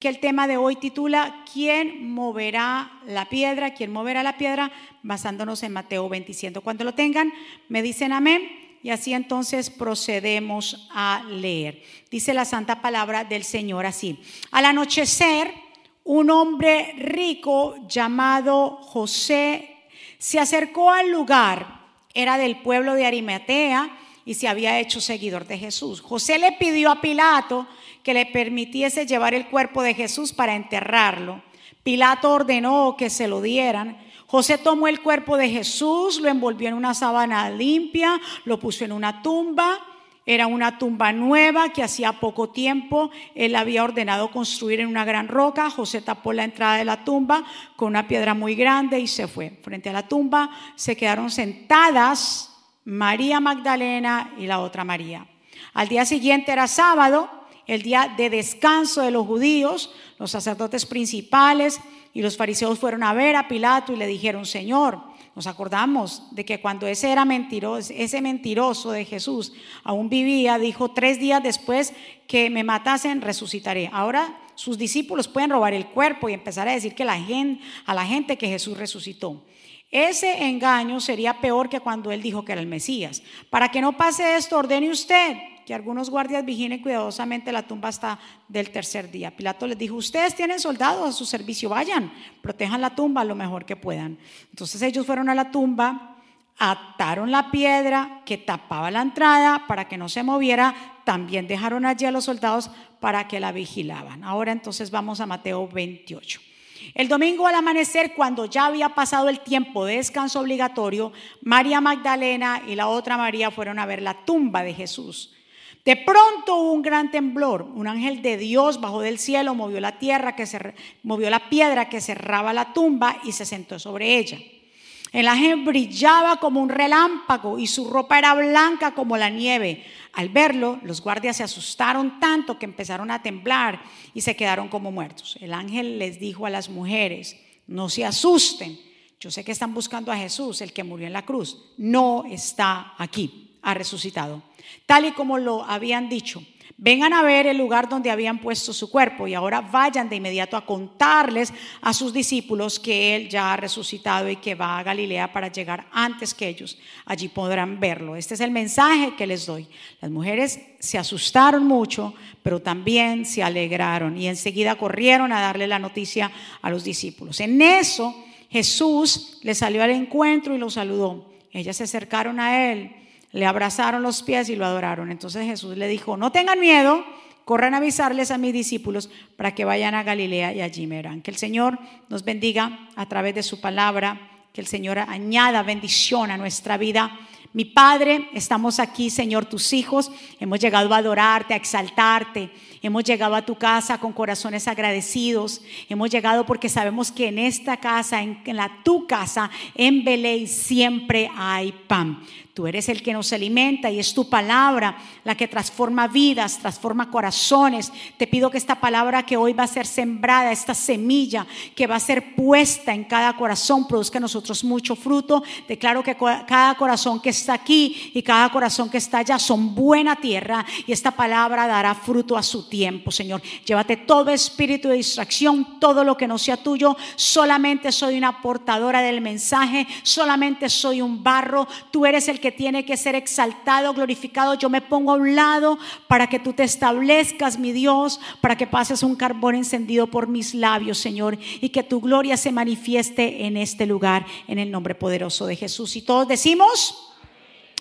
que el tema de hoy titula ¿Quién moverá la piedra? ¿Quién moverá la piedra? Basándonos en Mateo 27. Cuando lo tengan, me dicen amén y así entonces procedemos a leer. Dice la santa palabra del Señor así. Al anochecer, un hombre rico llamado José se acercó al lugar. Era del pueblo de Arimatea y se había hecho seguidor de Jesús. José le pidió a Pilato que le permitiese llevar el cuerpo de Jesús para enterrarlo. Pilato ordenó que se lo dieran. José tomó el cuerpo de Jesús, lo envolvió en una sábana limpia, lo puso en una tumba. Era una tumba nueva que hacía poco tiempo él había ordenado construir en una gran roca. José tapó la entrada de la tumba con una piedra muy grande y se fue. Frente a la tumba se quedaron sentadas María Magdalena y la otra María. Al día siguiente era sábado, el día de descanso de los judíos, los sacerdotes principales y los fariseos fueron a ver a Pilato y le dijeron, Señor, nos acordamos de que cuando ese era mentiroso, ese mentiroso de Jesús aún vivía, dijo tres días después que me matasen, resucitaré. Ahora sus discípulos pueden robar el cuerpo y empezar a decir que la gente, a la gente que Jesús resucitó. Ese engaño sería peor que cuando él dijo que era el Mesías. Para que no pase esto, ordene usted que algunos guardias vigilen cuidadosamente la tumba hasta del tercer día. Pilato les dijo, ustedes tienen soldados a su servicio, vayan, protejan la tumba lo mejor que puedan. Entonces ellos fueron a la tumba, ataron la piedra que tapaba la entrada para que no se moviera, también dejaron allí a los soldados para que la vigilaban. Ahora entonces vamos a Mateo 28. El domingo al amanecer, cuando ya había pasado el tiempo de descanso obligatorio, María Magdalena y la otra María fueron a ver la tumba de Jesús. De pronto hubo un gran temblor. Un ángel de Dios bajó del cielo, movió la tierra que se movió la piedra que cerraba la tumba y se sentó sobre ella. El ángel brillaba como un relámpago y su ropa era blanca como la nieve. Al verlo, los guardias se asustaron tanto que empezaron a temblar y se quedaron como muertos. El ángel les dijo a las mujeres, no se asusten. Yo sé que están buscando a Jesús, el que murió en la cruz. No está aquí, ha resucitado. Tal y como lo habían dicho. Vengan a ver el lugar donde habían puesto su cuerpo y ahora vayan de inmediato a contarles a sus discípulos que Él ya ha resucitado y que va a Galilea para llegar antes que ellos. Allí podrán verlo. Este es el mensaje que les doy. Las mujeres se asustaron mucho, pero también se alegraron y enseguida corrieron a darle la noticia a los discípulos. En eso Jesús les salió al encuentro y los saludó. Ellas se acercaron a Él le abrazaron los pies y lo adoraron. Entonces Jesús le dijo, no tengan miedo, corran a avisarles a mis discípulos para que vayan a Galilea y allí me verán. Que el Señor nos bendiga a través de su palabra, que el Señor añada bendición a nuestra vida. Mi Padre, estamos aquí, Señor, tus hijos, hemos llegado a adorarte, a exaltarte. Hemos llegado a tu casa con corazones agradecidos. Hemos llegado porque sabemos que en esta casa, en, la tu casa, en Belén, siempre hay pan. Tú eres el que nos alimenta y es tu palabra la que transforma vidas, transforma corazones. Te pido que esta palabra que hoy va a ser sembrada, esta semilla que va a ser puesta en cada corazón, produzca en nosotros mucho fruto. Declaro que cada corazón que está aquí y cada corazón que está allá son buena tierra y esta palabra dará fruto a su tiempo, Señor. Llévate todo espíritu de distracción, todo lo que no sea tuyo. Solamente soy una portadora del mensaje, solamente soy un barro. Tú eres el que tiene que ser exaltado, glorificado. Yo me pongo a un lado para que tú te establezcas, mi Dios, para que pases un carbón encendido por mis labios, Señor, y que tu gloria se manifieste en este lugar, en el nombre poderoso de Jesús. Y todos decimos,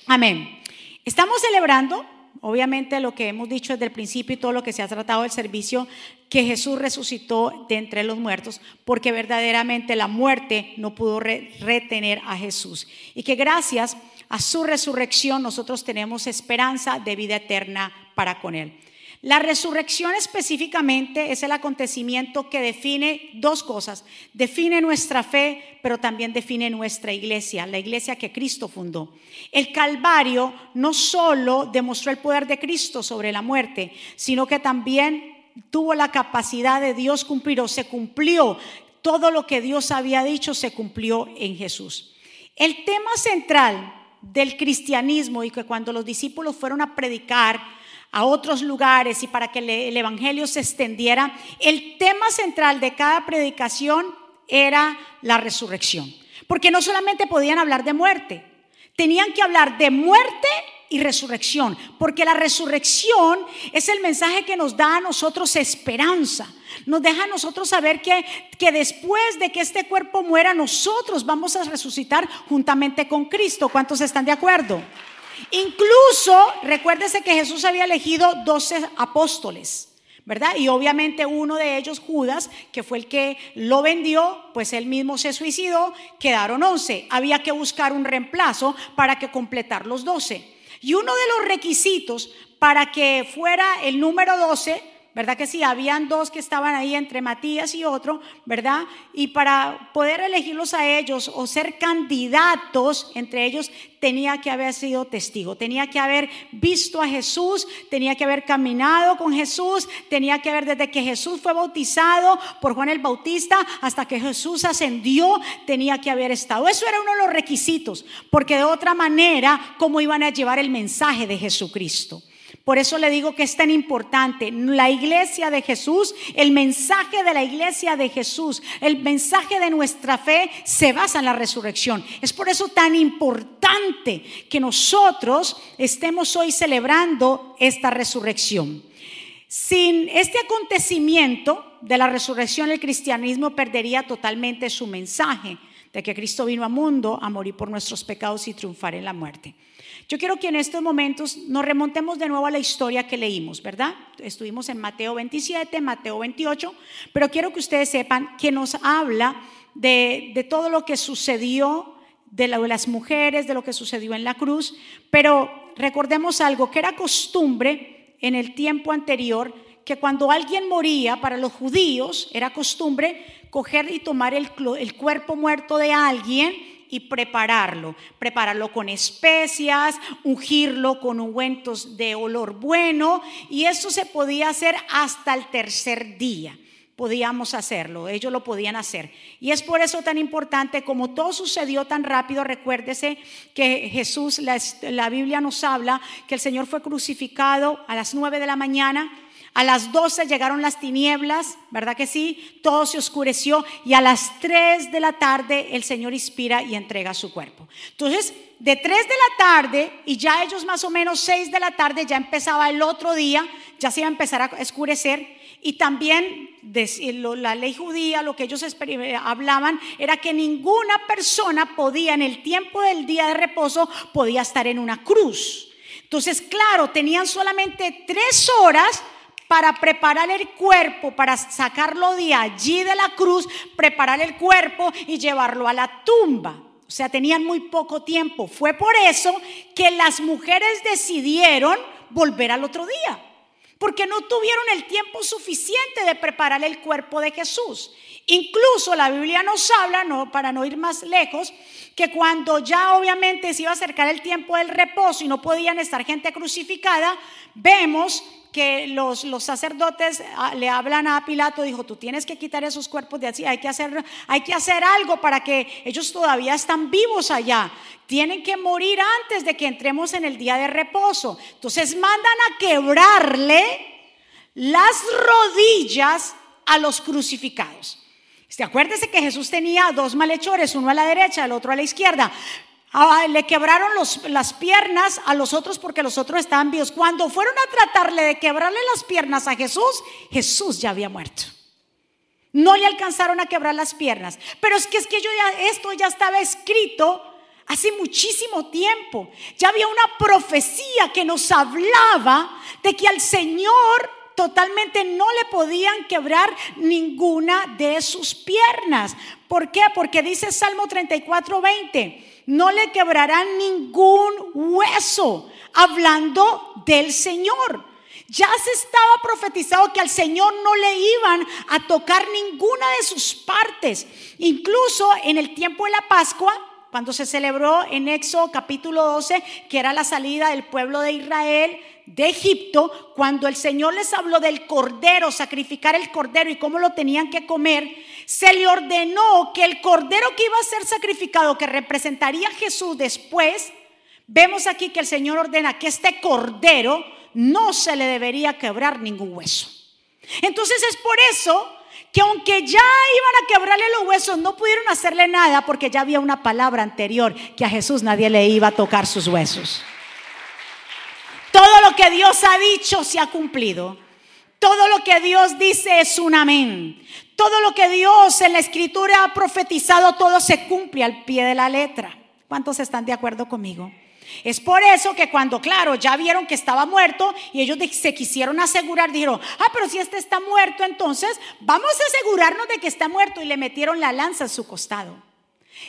amén. Estamos celebrando Obviamente lo que hemos dicho desde el principio y todo lo que se ha tratado del servicio, que Jesús resucitó de entre los muertos, porque verdaderamente la muerte no pudo retener a Jesús. Y que gracias a su resurrección nosotros tenemos esperanza de vida eterna para con Él. La resurrección específicamente es el acontecimiento que define dos cosas. Define nuestra fe, pero también define nuestra iglesia, la iglesia que Cristo fundó. El Calvario no solo demostró el poder de Cristo sobre la muerte, sino que también tuvo la capacidad de Dios cumplir o se cumplió. Todo lo que Dios había dicho se cumplió en Jesús. El tema central del cristianismo y que cuando los discípulos fueron a predicar a otros lugares y para que el Evangelio se extendiera, el tema central de cada predicación era la resurrección. Porque no solamente podían hablar de muerte, tenían que hablar de muerte y resurrección, porque la resurrección es el mensaje que nos da a nosotros esperanza. Nos deja a nosotros saber que, que después de que este cuerpo muera, nosotros vamos a resucitar juntamente con Cristo. ¿Cuántos están de acuerdo? Incluso, recuérdese que Jesús había elegido 12 apóstoles. ¿verdad? Y obviamente uno de ellos, Judas, que fue el que lo vendió, pues él mismo se suicidó, quedaron 11. Había que buscar un reemplazo para que completar los 12. Y uno de los requisitos para que fuera el número 12 ¿verdad que sí? Habían dos que estaban ahí entre Matías y otro, ¿verdad? Y para poder elegirlos a ellos o ser candidatos entre ellos, tenía que haber sido testigo, tenía que haber visto a Jesús, tenía que haber caminado con Jesús, tenía que haber desde que Jesús fue bautizado por Juan el Bautista hasta que Jesús ascendió, tenía que haber estado. Eso era uno de los requisitos, porque de otra manera, ¿cómo iban a llevar el mensaje de Jesucristo? Por eso le digo que es tan importante. La iglesia de Jesús, el mensaje de la iglesia de Jesús, el mensaje de nuestra fe se basa en la resurrección. Es por eso tan importante que nosotros estemos hoy celebrando esta resurrección. Sin este acontecimiento de la resurrección, el cristianismo perdería totalmente su mensaje de que Cristo vino al mundo a morir por nuestros pecados y triunfar en la muerte. Yo quiero que en estos momentos nos remontemos de nuevo a la historia que leímos, ¿verdad? Estuvimos en Mateo 27, Mateo 28, pero quiero que ustedes sepan que nos habla de, todo lo que sucedió, de, las mujeres, de lo que sucedió en la cruz, pero recordemos algo, que era costumbre en el tiempo anterior, que cuando alguien moría, para los judíos era costumbre coger y tomar el cuerpo muerto de alguien y prepararlo. Prepararlo con especias, ungirlo con ungüentos de olor bueno y eso se podía hacer hasta el tercer día podíamos hacerlo, ellos lo podían hacer. Y es por eso tan importante, como todo sucedió tan rápido, recuérdese que Jesús, la, la, Biblia nos habla que el Señor fue crucificado a las nueve de la mañana, a las 12 llegaron las tinieblas, ¿verdad que sí? Todo se oscureció y a las 3 de la tarde el Señor inspira y entrega su cuerpo. Entonces, de 3 de la tarde y ya ellos más o menos 6 de la tarde ya empezaba el otro día, ya se iba a empezar a oscurecer y también la ley judía, lo que ellos hablaban era que ninguna persona podía en el tiempo del día de reposo podía estar en una cruz. Entonces, claro, tenían solamente tres horas para preparar el cuerpo, para sacarlo de allí de la cruz, preparar el cuerpo y llevarlo a la tumba. O sea, tenían muy poco tiempo. Fue por eso que las mujeres decidieron volver al otro día, porque no tuvieron el tiempo suficiente de preparar el cuerpo de Jesús. Incluso la Biblia nos habla, no, para no ir más lejos, que cuando ya obviamente se iba a acercar el tiempo del reposo y no podían estar gente crucificada, vemos que los, los, sacerdotes ah, le hablan a Pilato, dijo, tú tienes que quitar esos cuerpos de así, hay que, hacer, hay que hacer algo para que ellos todavía están vivos allá, tienen que morir antes de que entremos en el día de reposo. Entonces mandan a quebrarle las rodillas a los crucificados. Este, acuérdese que Jesús tenía dos malhechores, uno a la derecha, el otro a la izquierda. Ah, le quebraron las piernas a los otros porque los otros estaban vivos. Cuando fueron a tratarle de quebrarle las piernas a Jesús, Jesús ya había muerto. No le alcanzaron a quebrar las piernas. Pero es que esto ya estaba escrito hace muchísimo tiempo. Ya había una profecía que nos hablaba de que al Señor totalmente no le podían quebrar ninguna de sus piernas. ¿Por qué? Porque dice Salmo 34, 20 no le quebrarán ningún hueso, hablando del Señor. Ya se estaba profetizado que al Señor no le iban a tocar ninguna de sus partes. Incluso en el tiempo de la Pascua, cuando se celebró en Éxodo capítulo 12, que era la salida del pueblo de Israel de Egipto, cuando el Señor les habló del cordero, sacrificar el cordero y cómo lo tenían que comer, se le ordenó que el cordero que iba a ser sacrificado, que representaría a Jesús después, vemos aquí que el Señor ordena que este cordero no se le debería quebrar ningún hueso. Entonces es por eso que aunque ya iban a quebrarle los huesos, no pudieron hacerle nada porque ya había una palabra anterior que a Jesús nadie le iba a tocar sus huesos. Todo lo que Dios ha dicho se ha cumplido. Todo lo que Dios dice es un amén. Todo lo que Dios en la escritura ha profetizado, todo se cumple al pie de la letra. ¿Cuántos están de acuerdo conmigo? Es por eso que cuando, claro, ya vieron que estaba muerto y ellos se quisieron asegurar, dijeron, ah, pero si este está muerto, entonces vamos a asegurarnos de que está muerto y le metieron la lanza en su costado.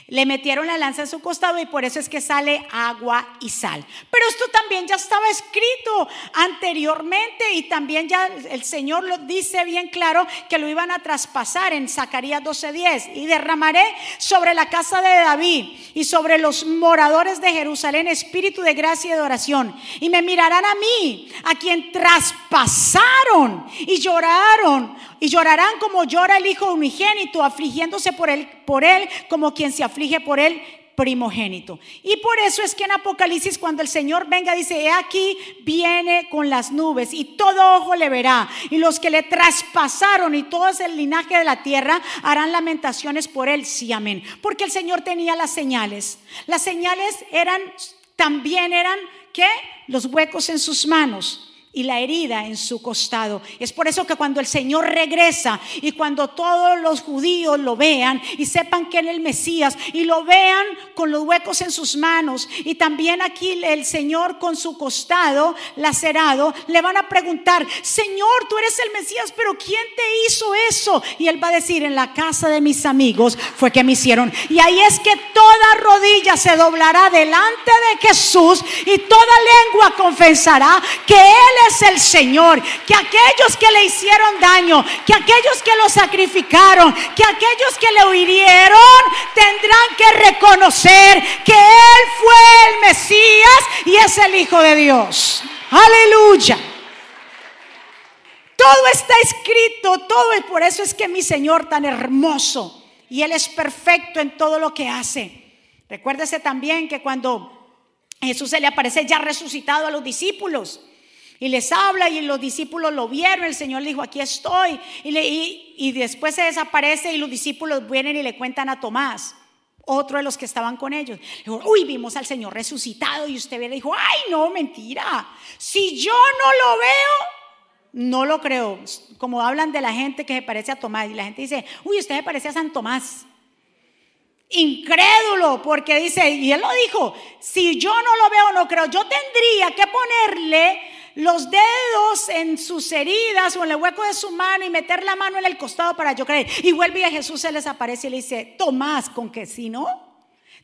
Le metieron la lanza en su costado y por eso es que sale agua y sal. Pero esto también ya estaba escrito anteriormente y también ya el Señor lo dice bien claro que lo iban a traspasar en Zacarías 12:10 y derramaré sobre la casa de David y sobre los moradores de Jerusalén espíritu de gracia y de oración. Y me mirarán a mí, a quien traspasaron y lloraron. Y llorarán como llora el hijo unigénito, afligiéndose por él, por él como quien se aflige por él primogénito. Y por eso es que en Apocalipsis cuando el Señor venga dice, he aquí viene con las nubes y todo ojo le verá. Y los que le traspasaron y todo el linaje de la tierra harán lamentaciones por él. Sí, amén. Porque el Señor tenía las señales. Las señales eran, también eran, ¿qué? Los huecos en sus manos y la herida en su costado. Es por eso que cuando el Señor regresa y cuando todos los judíos lo vean y sepan que es el Mesías y lo vean con los huecos en sus manos y también aquí el Señor con su costado lacerado, le van a preguntar, Señor, tú eres el Mesías, pero ¿quién te hizo eso? Y él va a decir, en la casa de mis amigos fue que me hicieron. Y ahí es que toda rodilla se doblará delante de Jesús y toda lengua confesará que Él es el Señor, que aquellos que le hicieron daño, que aquellos que lo sacrificaron, que aquellos que le hirieron, tendrán que reconocer que Él fue el Mesías y es el Hijo de Dios. Aleluya. Todo está escrito, todo, y por eso es que mi Señor tan hermoso y Él es perfecto en todo lo que hace. Recuérdese también que cuando Jesús se le aparece ya resucitado a los discípulos, y les habla y los discípulos lo vieron, el Señor le dijo, aquí estoy. Y, después se desaparece y los discípulos vienen y le cuentan a Tomás, otro de los que estaban con ellos. Le dijo, uy, vimos al Señor resucitado y usted le dijo, ay, no, mentira. Si yo no lo veo, no lo creo. Como hablan de la gente que se parece a Tomás y la gente dice, uy, usted se parece a San Tomás. Incrédulo, porque dice, y él lo dijo, si yo no lo veo, no creo. Yo tendría que ponerle los dedos en sus heridas o en el hueco de su mano y meter la mano en el costado para yo creer. Y vuelve a Jesús, se les aparece y le dice, Tomás, ¿con que si no?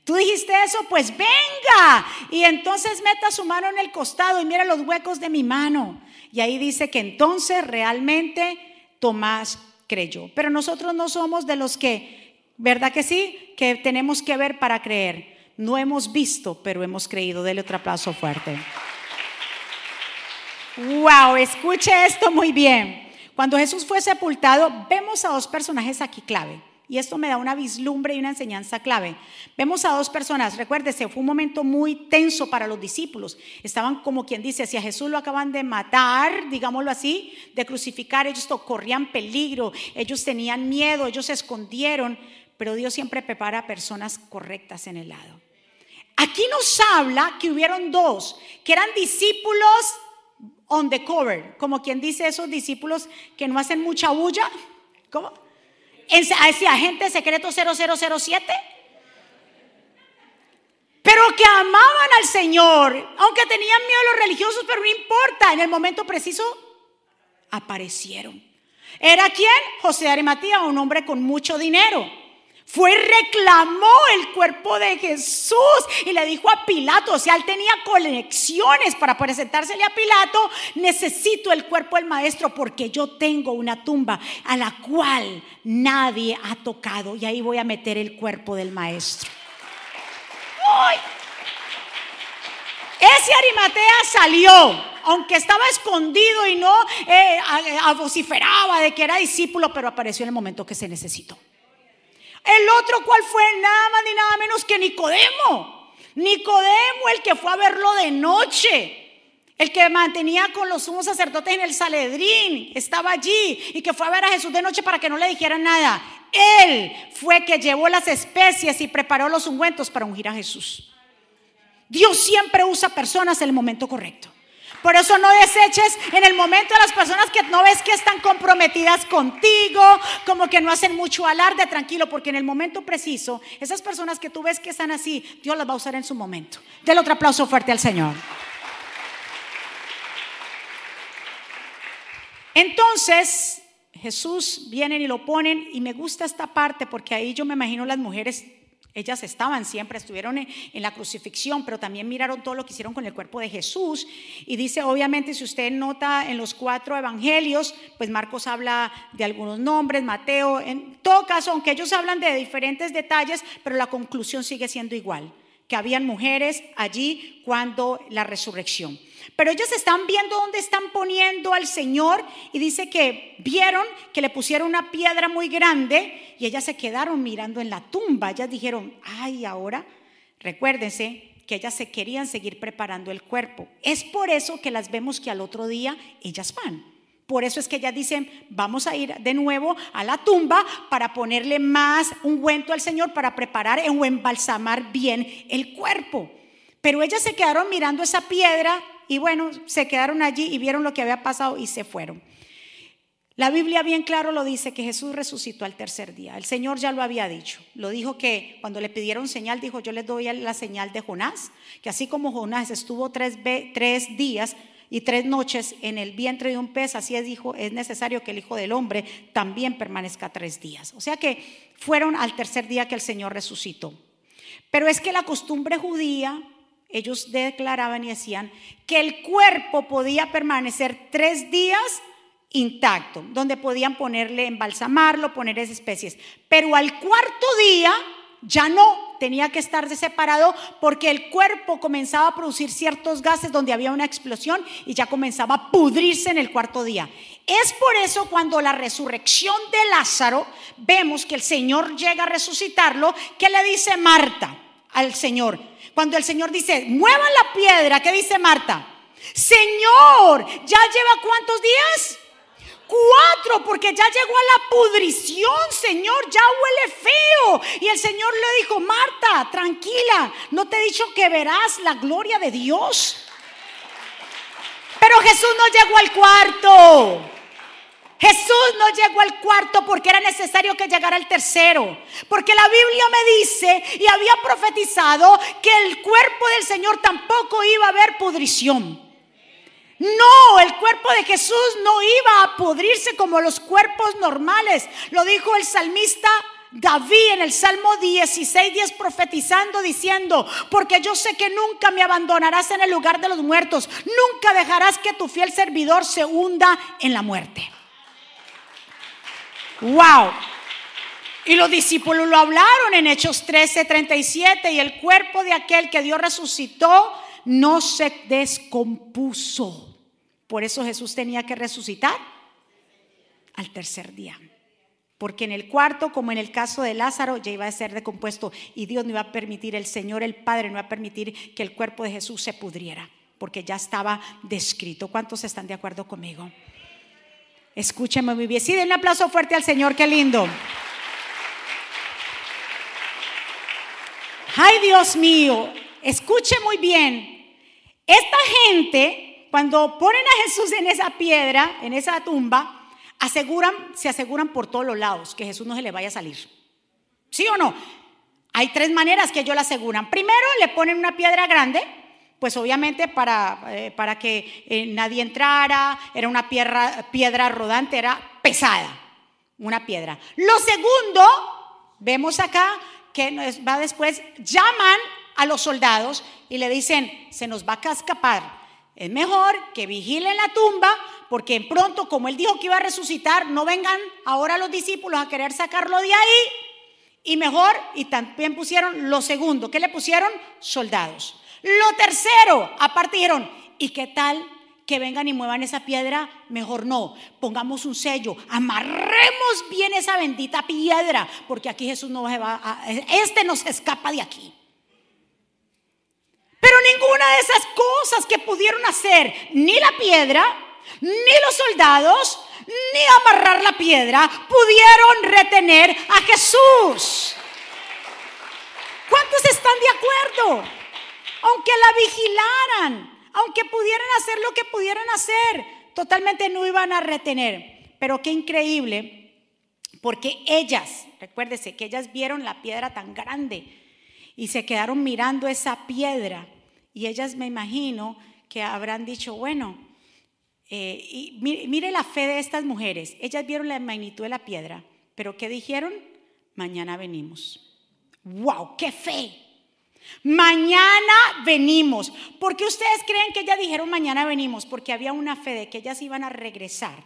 Tú dijiste eso, pues venga. Y entonces meta su mano en el costado y mira los huecos de mi mano. Y ahí dice que entonces realmente Tomás creyó. Pero nosotros no somos de los que, ¿verdad que sí? Que tenemos que ver para creer. No hemos visto, pero hemos creído. Dele otro aplauso fuerte. Wow, escuche esto muy bien. Cuando Jesús fue sepultado, vemos a dos personajes aquí clave. Y esto me da una vislumbre y una enseñanza clave. Vemos a dos personas, recuérdese, fue un momento muy tenso para los discípulos. Estaban como quien dice, si a Jesús lo acaban de matar, digámoslo así, de crucificar, ellos corrían peligro, ellos tenían miedo, ellos se escondieron, pero Dios siempre prepara personas correctas en el lado. Aquí nos habla que hubieron dos, que eran discípulos on the cover, como quien dice esos discípulos que no hacen mucha bulla, ¿cómo? Ese agente secreto 0007. Pero que amaban al Señor, aunque tenían miedo a los religiosos, pero no importa, en el momento preciso aparecieron. ¿Era quién? José de Arimatea, un hombre con mucho dinero. Fue y reclamó el cuerpo de Jesús y le dijo a Pilato, o sea, él tenía conexiones para presentársele a Pilato, necesito el cuerpo del maestro porque yo tengo una tumba a la cual nadie ha tocado y ahí voy a meter el cuerpo del maestro. Ese Arimatea salió, aunque estaba escondido y no eh, vociferaba de que era discípulo, pero apareció en el momento que se necesitó. El otro, ¿cuál fue? Nada más ni nada menos que Nicodemo. Nicodemo, el que fue a verlo de noche. El que mantenía con los sumos sacerdotes en el Saledrín, estaba allí y que fue a ver a Jesús de noche para que no le dijeran nada. Él fue que llevó las especies y preparó los ungüentos para ungir a Jesús. Dios siempre usa personas en el momento correcto. Por eso no deseches en el momento a las personas que no ves que están comprometidas contigo, como que no hacen mucho alarde, tranquilo, porque en el momento preciso, esas personas que tú ves que están así, Dios las va a usar en su momento. Del otro aplauso fuerte al Señor. Entonces, Jesús vienen y lo ponen y me gusta esta parte porque ahí yo me imagino las mujeres ellas estaban siempre, estuvieron en, la crucifixión, pero también miraron todo lo que hicieron con el cuerpo de Jesús. Y dice, obviamente, si usted nota en los cuatro evangelios, pues Marcos habla de algunos nombres, Mateo, en todo caso, aunque ellos hablan de diferentes detalles, pero la conclusión sigue siendo igual, que habían mujeres allí cuando la resurrección. Pero ellos están viendo dónde están poniendo al Señor y dice que vieron que le pusieron una piedra muy grande y ellas se quedaron mirando en la tumba. Ellas dijeron, ay, ahora, recuérdense que ellas se querían seguir preparando el cuerpo. Es por eso que las vemos que al otro día ellas van. Por eso es que ellas dicen, vamos a ir de nuevo a la tumba para ponerle más ungüento al Señor, para preparar o embalsamar bien el cuerpo. Pero ellas se quedaron mirando esa piedra y bueno, se quedaron allí y vieron lo que había pasado y se fueron. La Biblia bien claro lo dice que Jesús resucitó al tercer día. El Señor ya lo había dicho. Lo dijo que cuando le pidieron señal, dijo, yo les doy la señal de Jonás, que así como Jonás estuvo tres, tres días y tres noches en el vientre de un pez, así es, dijo, es necesario que el Hijo del Hombre también permanezca tres días. O sea que fueron al tercer día que el Señor resucitó. Pero es que la costumbre judía ellos declaraban y decían que el cuerpo podía permanecer tres días intacto, donde podían ponerle, embalsamarlo, poner esas especies. Pero al cuarto día ya no, tenía que estar separado porque el cuerpo comenzaba a producir ciertos gases donde había una explosión y ya comenzaba a pudrirse en el cuarto día. Es por eso cuando la resurrección de Lázaro, vemos que el Señor llega a resucitarlo, que le dice Marta al Señor, cuando el Señor dice, muevan la piedra, ¿qué dice Marta? Señor, ¿ya lleva cuántos días? Cuatro, porque ya llegó a la pudrición, Señor, ya huele feo. Y el Señor le dijo, Marta, tranquila, ¿no te he dicho que verás la gloria de Dios? Pero Jesús no llegó al cuarto. Jesús no llegó al cuarto porque era necesario que llegara al tercero. Porque la Biblia me dice y había profetizado que el cuerpo del Señor tampoco iba a haber pudrición. No, el cuerpo de Jesús no iba a pudrirse como los cuerpos normales. Lo dijo el salmista David en el Salmo 16, 10 profetizando, diciendo, porque yo sé que nunca me abandonarás en el lugar de los muertos, nunca dejarás que tu fiel servidor se hunda en la muerte. Wow. Y los discípulos lo hablaron en Hechos 13, 37. Y el cuerpo de aquel que Dios resucitó no se descompuso. Por eso Jesús tenía que resucitar al tercer día. Porque en el cuarto, como en el caso de Lázaro, ya iba a ser decompuesto y Dios no iba a permitir, el Señor, el Padre, no iba a permitir que el cuerpo de Jesús se pudriera, porque ya estaba descrito. ¿Cuántos están de acuerdo conmigo? Escúcheme muy bien. Sí, den un aplauso fuerte al Señor, qué lindo. Ay, Dios mío, escuche muy bien. Esta gente, cuando ponen a Jesús en esa piedra, en esa tumba, aseguran, se aseguran por todos los lados que Jesús no se le vaya a salir. ¿Sí o no? Hay tres maneras que ellos la aseguran. Primero, le ponen una piedra grande pues obviamente para, eh, para que eh, nadie entrara, era una piedra, piedra rodante, era pesada, una piedra. Lo segundo, vemos acá que va después, llaman a los soldados y le dicen, se nos va a escapar. Es mejor que vigilen la tumba porque pronto, como él dijo que iba a resucitar, no vengan ahora los discípulos a querer sacarlo de ahí. Y mejor, y también pusieron lo segundo, ¿qué le pusieron? Soldados. Lo tercero, aparte dijeron, ¿y qué tal que vengan y muevan esa piedra? Mejor no, pongamos un sello, amarremos bien esa bendita piedra, porque aquí Jesús no se va a, este nos escapa de aquí. Pero ninguna de esas cosas que pudieron hacer, ni la piedra, ni los soldados, ni amarrar la piedra, pudieron retener a Jesús. ¿Cuántos están de acuerdo? Aunque la vigilaran, aunque pudieran hacer lo que pudieran hacer, totalmente no iban a retener. Pero qué increíble, porque ellas, recuérdese que ellas vieron la piedra tan grande y se quedaron mirando esa piedra. Y ellas me imagino que habrán dicho, bueno, eh, y mire, la fe de estas mujeres. Ellas vieron la magnitud de la piedra, pero ¿qué dijeron? Mañana venimos. ¡Wow! ¡Qué fe! Mañana venimos. ¿Por qué ustedes creen que ellas dijeron mañana venimos? Porque había una fe de que ellas iban a regresar.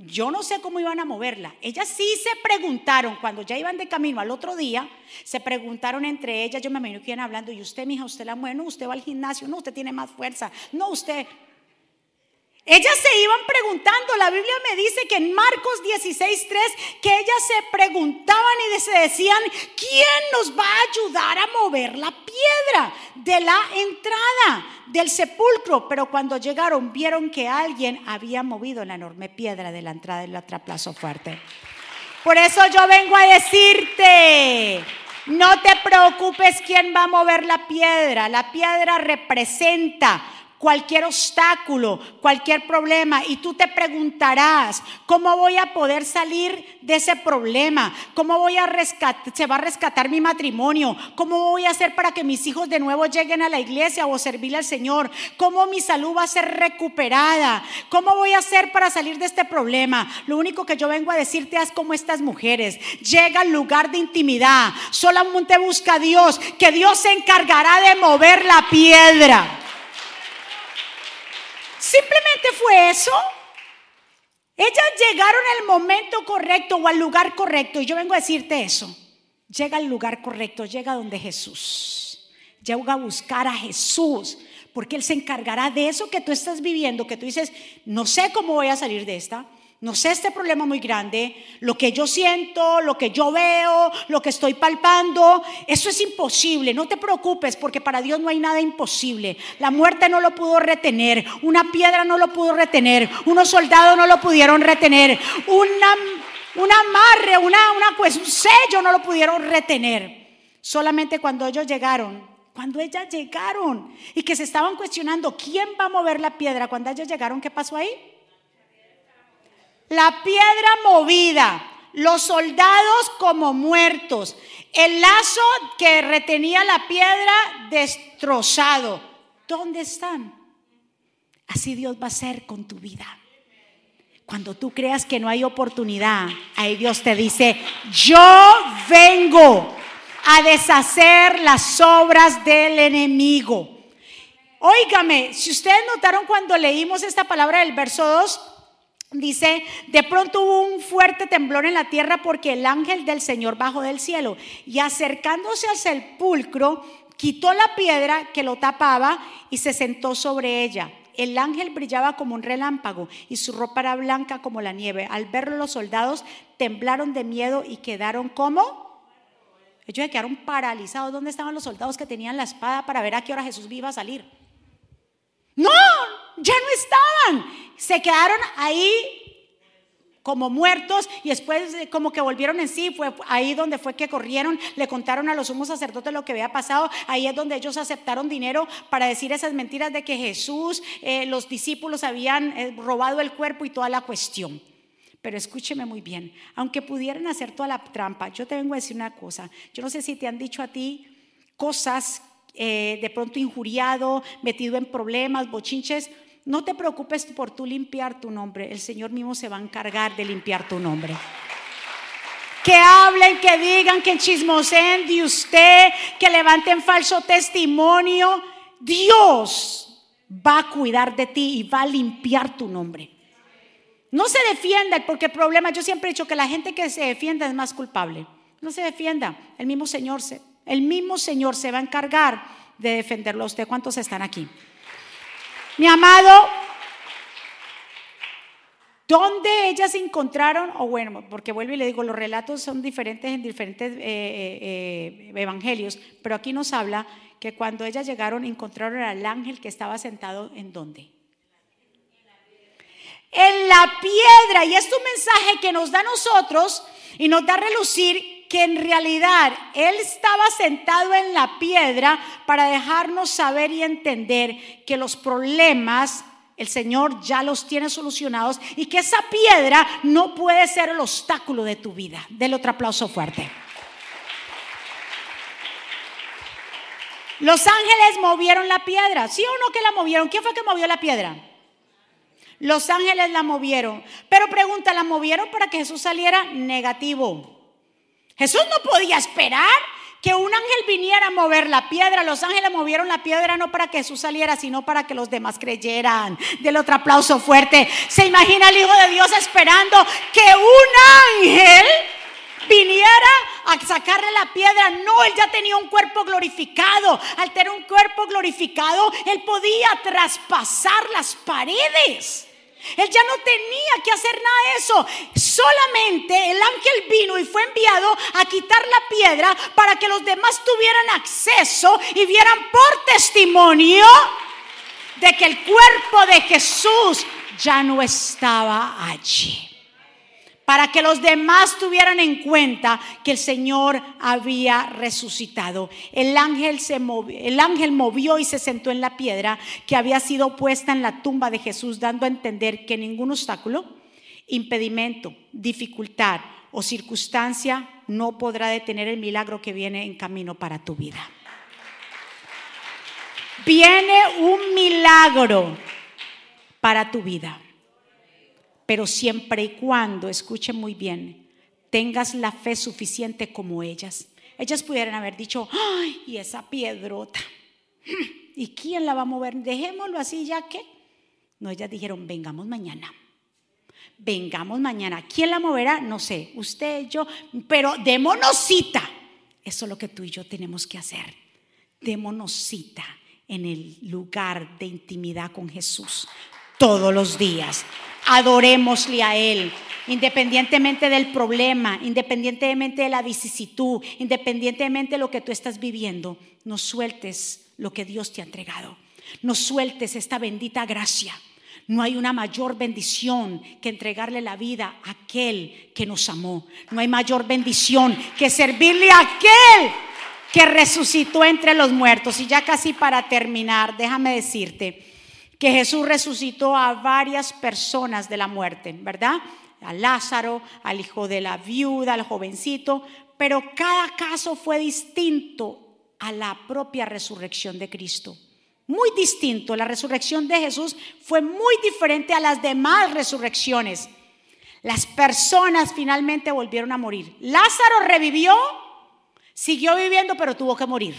Yo no sé cómo iban a moverla. Ellas sí se preguntaron, cuando ya iban de camino al otro día, se preguntaron entre ellas, yo me imagino que iban hablando, y usted, mija, usted la mueve, no, usted va al gimnasio, no, usted tiene más fuerza, no, usted, ellas se iban preguntando, la Biblia me dice que en Marcos 16.3 que ellas se preguntaban y se decían, ¿quién nos va a ayudar a mover la piedra de la entrada del sepulcro? Pero cuando llegaron vieron que alguien había movido la enorme piedra de la entrada del atraplazo fuerte. Por eso yo vengo a decirte, no te preocupes quién va a mover la piedra, la piedra representa cualquier obstáculo, cualquier problema y tú te preguntarás, ¿cómo voy a poder salir de ese problema? ¿Cómo voy a rescatar, se va a rescatar mi matrimonio? ¿Cómo voy a hacer para que mis hijos de nuevo lleguen a la iglesia o servirle al Señor? ¿Cómo mi salud va a ser recuperada? ¿Cómo voy a hacer para salir de este problema? Lo único que yo vengo a decirte es como estas mujeres, llega al lugar de intimidad, solamente busca a Dios, que Dios se encargará de mover la piedra. Simplemente fue eso. Ellas llegaron al momento correcto o al lugar correcto. Y yo vengo a decirte eso. Llega al lugar correcto, llega donde Jesús. Llega a buscar a Jesús. Porque Él se encargará de eso que tú estás viviendo, que tú dices, no sé cómo voy a salir de esta. No sé este problema muy grande, lo que yo siento, lo que yo veo, lo que estoy palpando, eso es imposible. No te preocupes porque para Dios no hay nada imposible. La muerte no lo pudo retener, una piedra no lo pudo retener, unos soldados no lo pudieron retener, una, un amarre, una, una, pues, un sello no lo pudieron retener. Solamente cuando ellos llegaron, cuando ellas llegaron y que se estaban cuestionando quién va a mover la piedra, cuando ellos llegaron, ¿qué pasó ahí? La piedra movida, los soldados como muertos, el lazo que retenía la piedra destrozado. ¿Dónde están? Así Dios va a ser con tu vida. Cuando tú creas que no hay oportunidad, ahí Dios te dice, yo vengo a deshacer las obras del enemigo. Óigame, si ustedes notaron cuando leímos esta palabra del verso 2, Dice, de pronto hubo un fuerte temblor en la tierra porque el ángel del Señor bajó del cielo y acercándose al sepulcro, quitó la piedra que lo tapaba y se sentó sobre ella. El ángel brillaba como un relámpago y su ropa era blanca como la nieve. Al verlo los soldados temblaron de miedo y quedaron como... Ellos quedaron paralizados. ¿Dónde estaban los soldados que tenían la espada para ver a qué hora Jesús iba a salir? No, ya no estaban. Se quedaron ahí como muertos y después como que volvieron en sí, fue ahí donde fue que corrieron, le contaron a los sumos sacerdotes lo que había pasado, ahí es donde ellos aceptaron dinero para decir esas mentiras de que Jesús, eh, los discípulos habían eh, robado el cuerpo y toda la cuestión. Pero escúcheme muy bien, aunque pudieran hacer toda la trampa, yo te vengo a decir una cosa, yo no sé si te han dicho a ti cosas eh, de pronto injuriado, metido en problemas, bochinches, no te preocupes por tú limpiar tu nombre. El Señor mismo se va a encargar de limpiar tu nombre. Que hablen, que digan, que chismoseen de usted, que levanten falso testimonio. Dios va a cuidar de ti y va a limpiar tu nombre. No se defienda, porque el problema, yo siempre he dicho que la gente que se defienda es más culpable. No se defienda, el mismo Señor se, el mismo Señor se va a encargar de defenderlo a usted. ¿Cuántos están aquí? Mi amado, ¿Dónde ellas encontraron? O bueno, porque vuelvo y le digo, los relatos son diferentes en diferentes eh, eh, eh, evangelios, pero aquí nos habla que cuando ellas llegaron encontraron al ángel que estaba sentado en dónde? En la piedra. Y es un mensaje que nos da a nosotros y nos da a relucir que en realidad Él estaba sentado en la piedra para dejarnos saber y entender que los problemas el Señor ya los tiene solucionados y que esa piedra no puede ser el obstáculo de tu vida. Del otro aplauso fuerte. Los ángeles movieron la piedra. ¿Sí o no que la movieron? ¿Quién fue que movió la piedra? Los ángeles la movieron. Pero pregunta, ¿la movieron para que Jesús saliera negativo? Jesús no podía esperar que un ángel viniera a mover la piedra. Los ángeles movieron la piedra no para que Jesús saliera, sino para que los demás creyeran. Del otro aplauso fuerte. ¿Se imagina el Hijo de Dios esperando que un ángel viniera a sacarle la piedra. No, él ya tenía un cuerpo glorificado. Al tener un cuerpo glorificado, él podía traspasar las paredes. Él ya no tenía que hacer nada de eso. Solamente el ángel vino y fue enviado a quitar la piedra para que los demás tuvieran acceso y vieran por testimonio de que el cuerpo de Jesús ya no estaba allí para que los demás tuvieran en cuenta que el Señor había resucitado. El ángel, se movió, el ángel movió y se sentó en la piedra que había sido puesta en la tumba de Jesús, dando a entender que ningún obstáculo, impedimento, dificultad o circunstancia no podrá detener el milagro que viene en camino para tu vida. Viene un milagro para tu vida pero siempre y cuando, escuche muy bien, tengas la fe suficiente como ellas. Ellas pudieran haber dicho, ay, y esa piedrota, ¿y quién la va a mover? Dejémoslo así ya que. No, ellas dijeron, vengamos mañana. Vengamos mañana. ¿Quién la moverá? No sé, usted, yo, pero démonos cita. Eso es lo que tú y yo tenemos que hacer. Démonos cita en el lugar de intimidad con Jesús todos los días adorémosle a Él. Independientemente del problema, independientemente de la vicisitud, independientemente de lo que tú estás viviendo, no sueltes lo que Dios te ha entregado. No sueltes esta bendita gracia. No hay una mayor bendición que entregarle la vida a aquel que nos amó. No hay mayor bendición que servirle a aquel que resucitó entre los muertos. Y ya casi para terminar, déjame decirte, que Jesús resucitó a varias personas de la muerte, ¿verdad? A Lázaro, al hijo de la viuda, al jovencito, pero cada caso fue distinto a la propia resurrección de Cristo. Muy distinto. La resurrección de Jesús fue muy diferente a las demás resurrecciones. Las personas finalmente volvieron a morir. Lázaro revivió, siguió viviendo, pero tuvo que morir.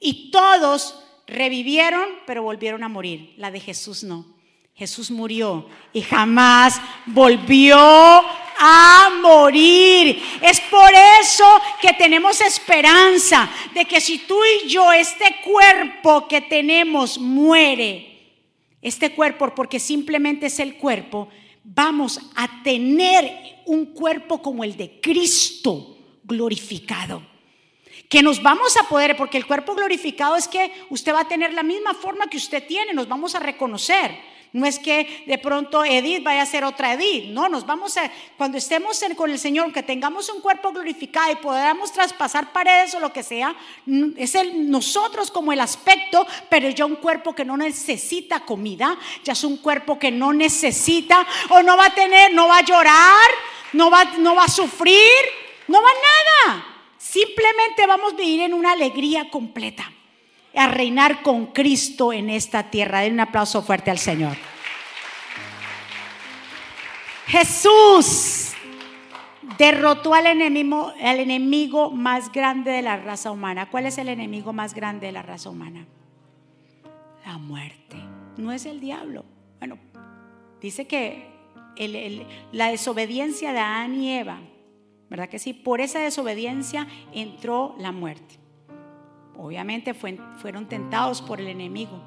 Y todos revivieron, pero volvieron a morir. La de Jesús no. Jesús murió y jamás volvió a morir. Es por eso que tenemos esperanza de que si tú y yo, este cuerpo que tenemos muere, este cuerpo, porque simplemente es el cuerpo, vamos a tener un cuerpo como el de Cristo glorificado que nos vamos a poder, porque el cuerpo glorificado es que usted va a tener la misma forma que usted tiene, nos vamos a reconocer. No es que de pronto Edith vaya a ser otra Edith, no, nos vamos a, cuando estemos con el Señor, que tengamos un cuerpo glorificado y podamos traspasar paredes o lo que sea, es el, nosotros como el aspecto, pero ya un cuerpo que no necesita comida, ya es un cuerpo que no necesita o no va a tener, no va a llorar, no va, no va a sufrir, no va a nada. Simplemente vamos a vivir en una alegría completa, a reinar con Cristo en esta tierra. Den un aplauso fuerte al Señor. Jesús derrotó al enemigo, al enemigo más grande de la raza humana. ¿Cuál es el enemigo más grande de la raza humana? La muerte. No es el diablo. Bueno, dice que la desobediencia de Adán y Eva ¿verdad que sí? Por esa desobediencia entró la muerte. Obviamente fueron tentados por el enemigo,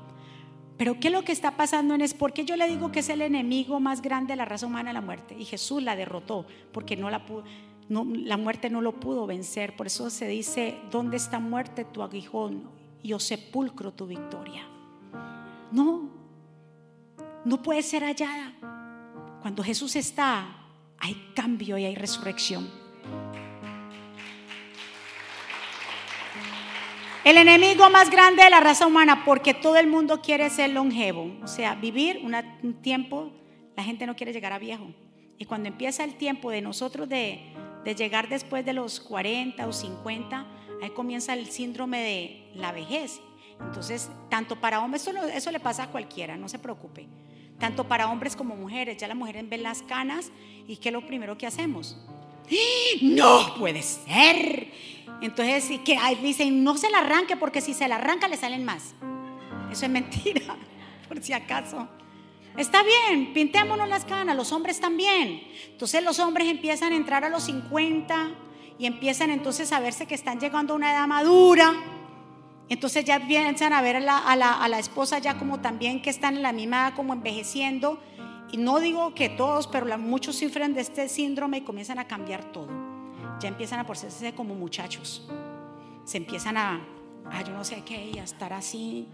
Pero ¿qué es lo que está pasando en es? ¿Por qué yo le digo que es el enemigo más grande de la raza humana, la muerte? Y Jesús la derrotó porque no la pudo, la muerte no lo pudo vencer. Por eso se dice, ¿dónde está muerte tu aguijón? Y o sepulcro tu victoria. No, no puede ser hallada. Cuando Jesús está, hay cambio y hay resurrección. El enemigo más grande de la raza humana, porque todo el mundo quiere ser longevo, o sea, vivir un tiempo, la gente no quiere llegar a viejo. Y cuando empieza el tiempo de nosotros de, llegar después de los 40 o 50, ahí comienza el síndrome de la vejez. Entonces, tanto para hombres, eso, eso le pasa a cualquiera, no se preocupe. Tanto para hombres como mujeres, ya las mujeres ven las canas y ¿qué es lo primero que hacemos? No puede ser. Entonces, que dicen, no se la arranque porque si se la arranca le salen más. Eso es mentira, por si acaso. Está bien, pintémonos las canas, los hombres también. Entonces los hombres empiezan a entrar a los 50 y empiezan entonces a verse que están llegando a una edad madura. Entonces ya piensan a ver a la, a la esposa ya como también que están en la misma edad como envejeciendo. Y no digo que todos, pero muchos sufren de este síndrome y comienzan a cambiar todo ya empiezan a ponerse como muchachos. Se empiezan a, a yo no sé qué, a estar así,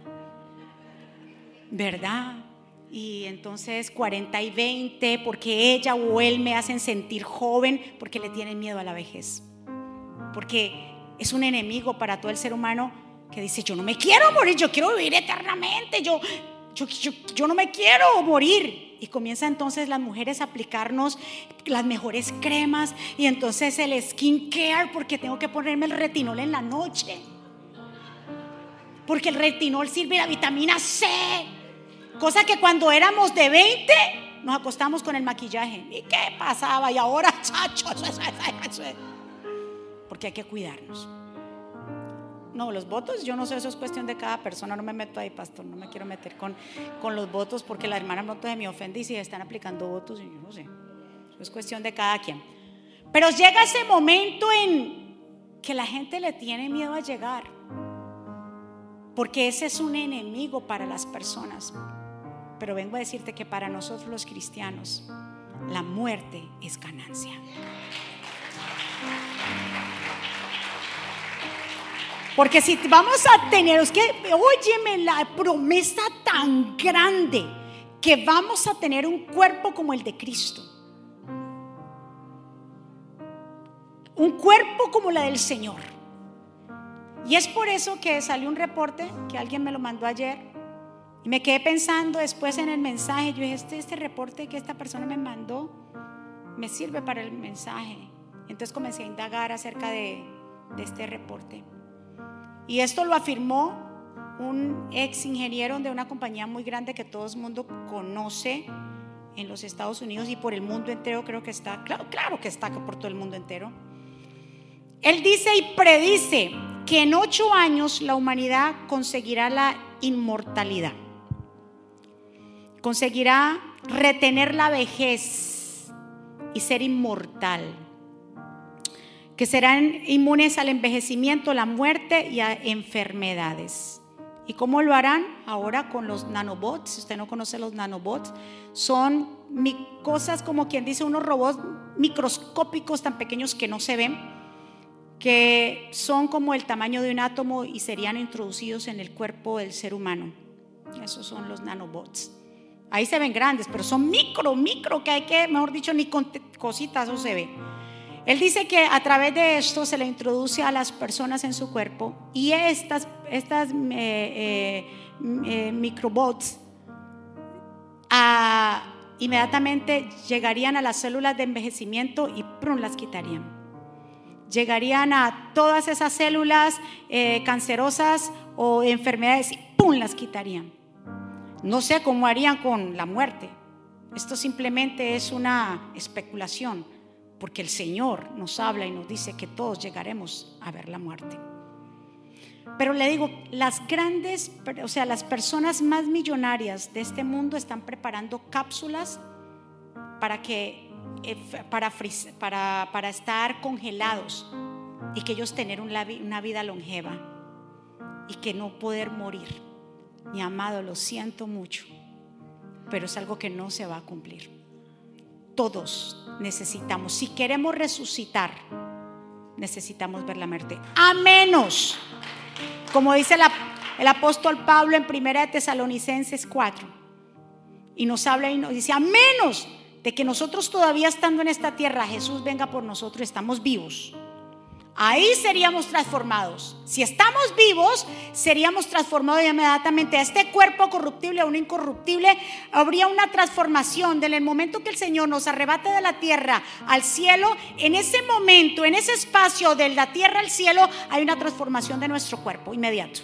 ¿verdad? Y entonces 40 y 20, porque ella o él me hacen sentir joven, porque le tienen miedo a la vejez. Porque es un enemigo para todo el ser humano que dice, yo no me quiero morir, yo quiero vivir eternamente, yo, yo, yo, yo no me quiero morir. Y comienza entonces las mujeres a aplicarnos las mejores cremas y entonces el skin care porque tengo que ponerme el retinol en la noche. Porque el retinol sirve la vitamina C. Cosa que cuando éramos de 20 nos acostamos con el maquillaje. ¿Y qué pasaba? Y ahora, chachos, porque hay que cuidarnos. No, los votos, yo no sé, eso es cuestión de cada persona, no me meto ahí, pastor, no me quiero meter con, con los votos porque la hermana voto de me ofende y si están aplicando votos yo no sé, eso es cuestión de cada quien. Pero llega ese momento en que la gente le tiene miedo a llegar, porque ese es un enemigo para las personas. Pero vengo a decirte que para nosotros los cristianos, la muerte es ganancia. Porque si vamos a tener, es que, óyeme, la promesa tan grande que vamos a tener un cuerpo como el de Cristo. Un cuerpo como la del Señor. Y es por eso que salió un reporte que alguien me lo mandó ayer. Y me quedé pensando después en el mensaje. Yo dije, este, este reporte que esta persona me mandó me sirve para el mensaje. Entonces comencé a indagar acerca de, de este reporte. Y esto lo afirmó un ex ingeniero de una compañía muy grande que todo el mundo conoce en los Estados Unidos y por el mundo entero, creo que está, claro, claro que está por todo el mundo entero. Él dice y predice que en ocho años la humanidad conseguirá la inmortalidad, conseguirá retener la vejez y ser inmortal que serán inmunes al envejecimiento, la muerte y a enfermedades. ¿Y cómo lo harán? Ahora con los nanobots. Si usted no conoce los nanobots, son cosas como quien dice unos robots microscópicos tan pequeños que no se ven, que son como el tamaño de un átomo y serían introducidos en el cuerpo del ser humano. Esos son los nanobots. Ahí se ven grandes, pero son micro, micro, que hay que, mejor dicho, ni con cositas eso se ve. Él dice que a través de esto se le introduce a las personas en su cuerpo y estas, estas eh, eh, eh, microbots ah, inmediatamente llegarían a las células de envejecimiento y prum, las quitarían. Llegarían a todas esas células cancerosas o enfermedades y pum, las quitarían. No sé cómo harían con la muerte. Esto simplemente es una especulación porque el Señor nos habla y nos dice que todos llegaremos a ver la muerte. Pero le digo, las grandes, o sea, las personas más millonarias de este mundo están preparando cápsulas para que eh, para, para, para estar congelados y que ellos tener una vida longeva y que no poder morir. mi amado, lo siento mucho, pero es algo que no se va a cumplir. Todos necesitamos, si queremos resucitar, necesitamos ver la muerte. A menos, como dice el apóstol Pablo en 1 de Tesalonicenses 4, y nos habla y nos dice, a menos de que nosotros todavía estando en esta tierra, Jesús venga por nosotros, estamos vivos Ahí seríamos transformados. Si estamos vivos, seríamos transformados inmediatamente a este cuerpo corruptible a un incorruptible. Habría una transformación. En el momento que el Señor nos arrebate de la tierra al cielo, en ese momento, en ese espacio de la tierra al cielo, hay una transformación de nuestro cuerpo inmediato.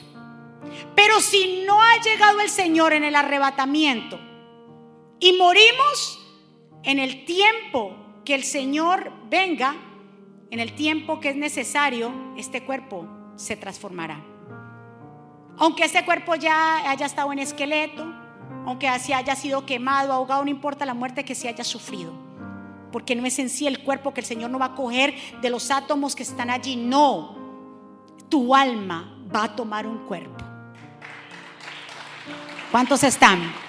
Pero si no ha llegado el Señor en el arrebatamiento y morimos en el tiempo que el Señor venga, en el tiempo que es necesario, este cuerpo se transformará. Aunque este cuerpo ya haya estado en esqueleto, aunque así haya sido quemado, ahogado, no importa la muerte que se haya sufrido. Porque no es en sí el cuerpo que el Señor no va a coger de los átomos que están allí. No, tu alma va a tomar un cuerpo. ¿Cuántos están?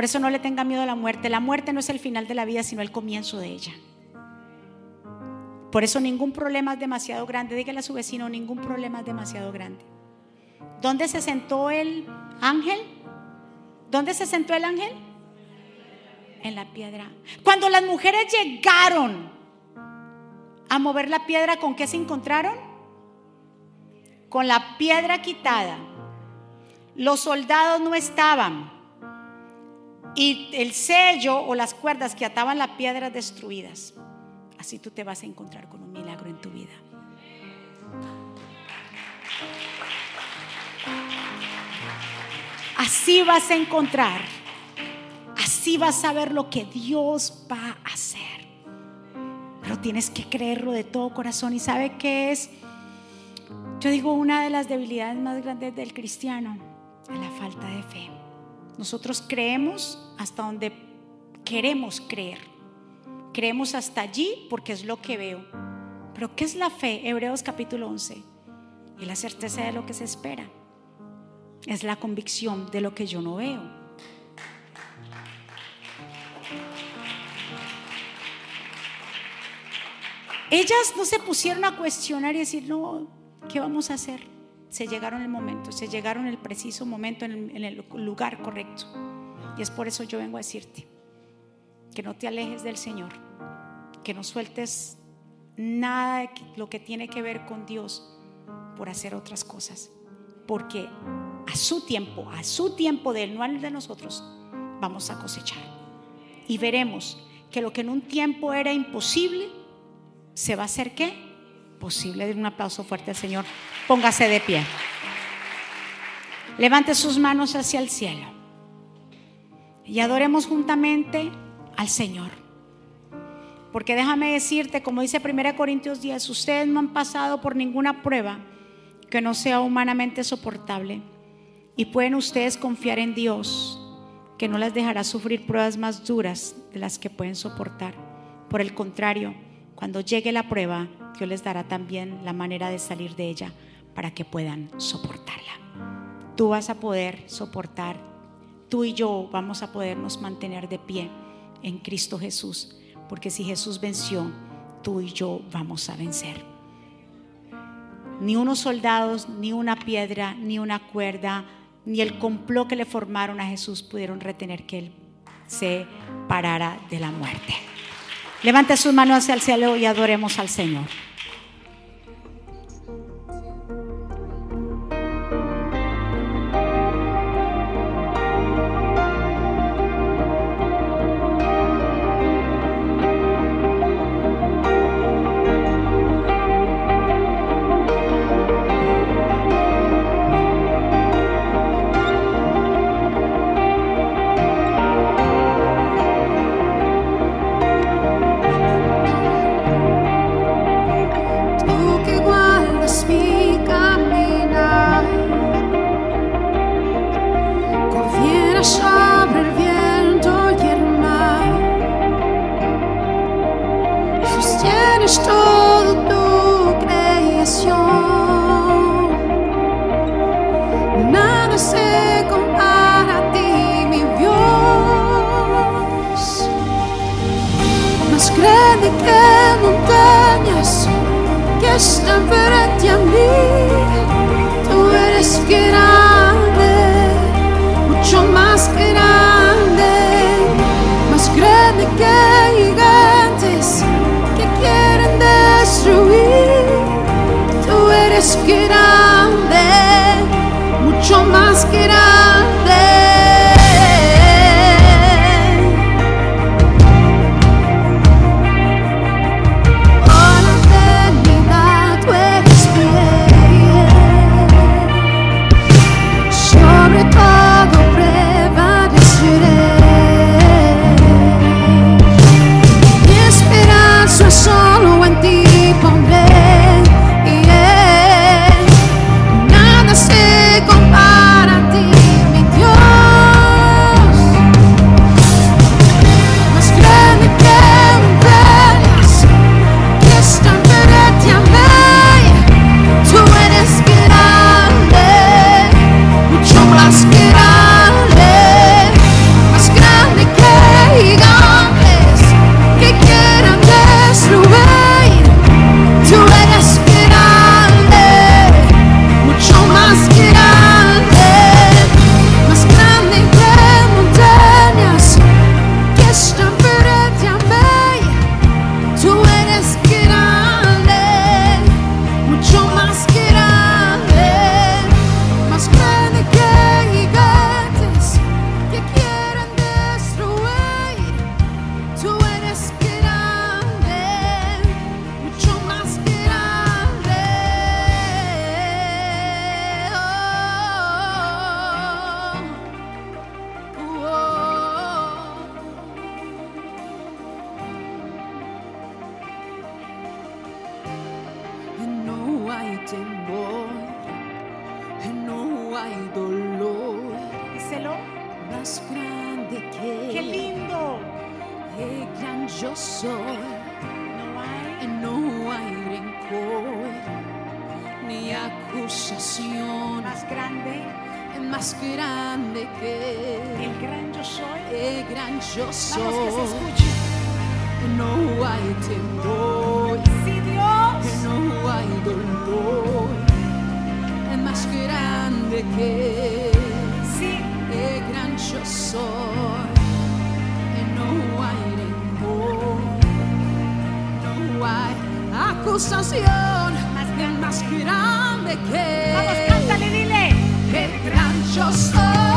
Por eso no le tenga miedo a la muerte. La muerte no es el final de la vida, sino el comienzo de ella. Por eso ningún problema es demasiado grande. Dígale a su vecino, ningún problema es demasiado grande. ¿Dónde se sentó el ángel? ¿Dónde se sentó el ángel? En la piedra. Cuando las mujeres llegaron a mover la piedra, ¿con qué se encontraron? Con la piedra quitada. Los soldados no estaban y el sello o las cuerdas que ataban la piedra destruidas. Así tú te vas a encontrar con un milagro en tu vida. Así vas a encontrar. Así vas a ver lo que Dios va a hacer. Pero tienes que creerlo de todo corazón. ¿Y sabe qué es? Yo digo, una de las debilidades más grandes del cristiano es la falta de fe. Nosotros creemos hasta donde queremos creer. Creemos hasta allí porque es lo que veo. Pero ¿qué es la fe? Hebreos capítulo 11. Y la certeza de lo que se espera. Es la convicción de lo que yo no veo. Ellas no se pusieron a cuestionar y decir, no, ¿qué vamos a hacer? Se llegaron el momento, se llegaron el preciso momento en el, lugar correcto. Y es por eso yo vengo a decirte que no te alejes del Señor, que no sueltes nada de lo que tiene que ver con Dios por hacer otras cosas. Porque a su tiempo, a su tiempo de Él, no al de nosotros, vamos a cosechar. Y veremos que lo que en un tiempo era imposible, se va a hacer qué? Posible. Den un aplauso fuerte al Señor. Póngase de pie. Levante sus manos hacia el cielo. Y adoremos juntamente al Señor. Porque déjame decirte, como dice 1 Corintios 10, ustedes no han pasado por ninguna prueba que no sea humanamente soportable. Y pueden ustedes confiar en Dios, que no las dejará sufrir pruebas más duras de las que pueden soportar. Por el contrario, cuando llegue la prueba, Dios les dará también la manera de salir de ella para que puedan soportarla. Tú vas a poder soportar, tú y yo vamos a podernos mantener de pie en Cristo Jesús, porque si Jesús venció, tú y yo vamos a vencer. Ni unos soldados, ni una piedra, ni una cuerda, ni el complot que le formaron a Jesús pudieron retener que él se parara de la muerte. Levante sus manos hacia el cielo y adoremos al Señor. Yo soy. No hay. No hay rencor ni acusación Más grande. más grande que El gran yo soy. el gran yo Vamos que se soy. escuche. No hay temor. Sí, Dios. no hay dolor es más grande que Sí. el gran yo soy acusación Más grande. más grande que Vamos, cántale, dile. el gran yo soy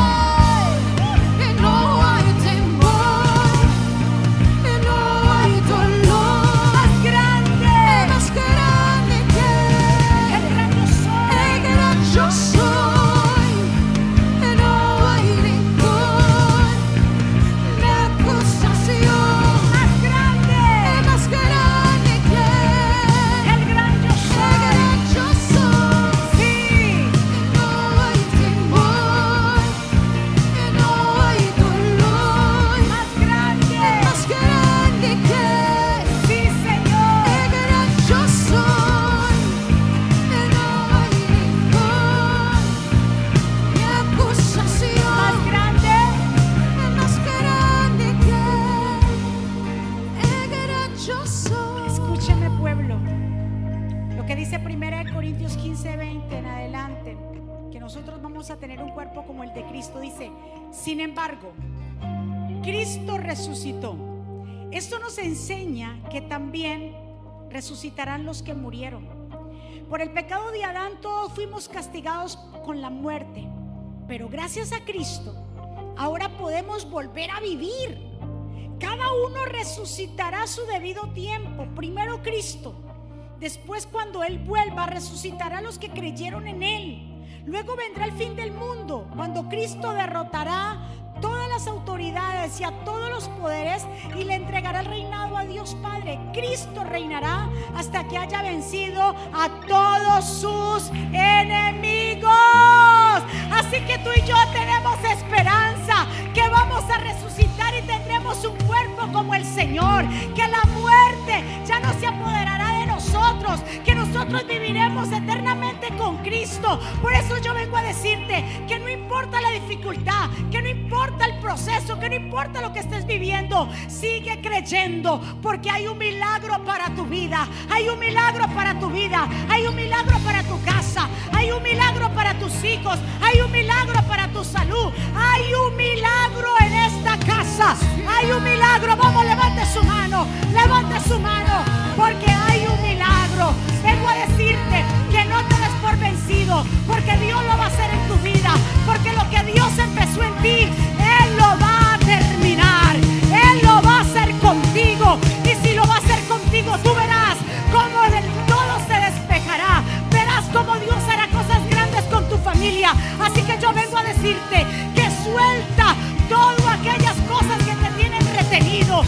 embargo, Cristo resucitó. Esto nos enseña que también resucitarán los que murieron. Por el pecado de Adán todos fuimos castigados con la muerte, pero gracias a Cristo ahora podemos volver a vivir. Cada uno resucitará su debido tiempo. Primero Cristo. Después cuando Él vuelva, resucitará a los que creyeron en Él. Luego vendrá el fin del mundo, cuando Cristo derrotará todas las autoridades y a todos los poderes y le entregará el reinado a Dios Padre. Cristo reinará hasta que haya vencido a todos sus enemigos. Así que tú y yo tenemos esperanza que vamos a resucitar y tendremos un cuerpo como el Señor, que la muerte ya no se apoderará de nosotros, que nosotros viviremos eternamente con Cristo. Por eso yo vengo a decirte que no importa la dificultad, que no importa el proceso, que no importa lo que estés viviendo, sigue creyendo porque hay un milagro para tu vida, hay un milagro para tu vida, hay un milagro para tu casa, hay un milagro para tus hijos, hay un milagro para tu salud, hay un milagro en esta casa, hay un milagro. Vamos, levante su mano, levante su mano, porque Vengo a decirte que no te des por vencido, porque Dios lo va a hacer en tu vida, porque lo que Dios empezó en ti, Él lo va a terminar, Él lo va a hacer contigo, y si lo va a hacer contigo, tú verás cómo del todo se despejará, verás cómo Dios hará cosas grandes con tu familia. Así que yo vengo a decirte que suelta todas aquellas cosas que te tienen retenido,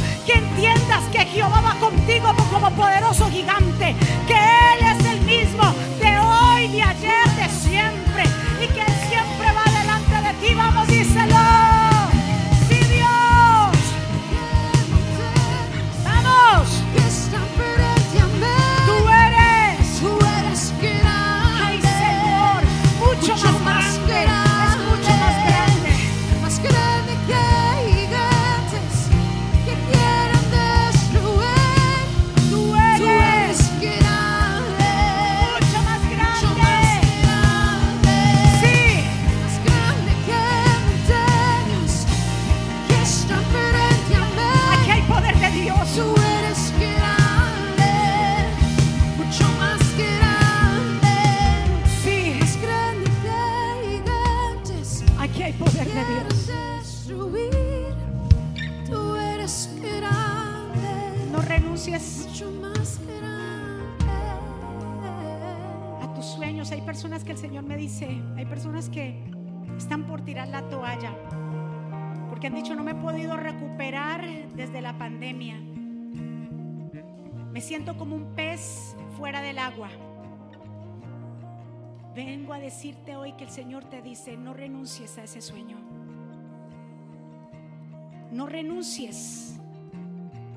ese sueño. No renuncies.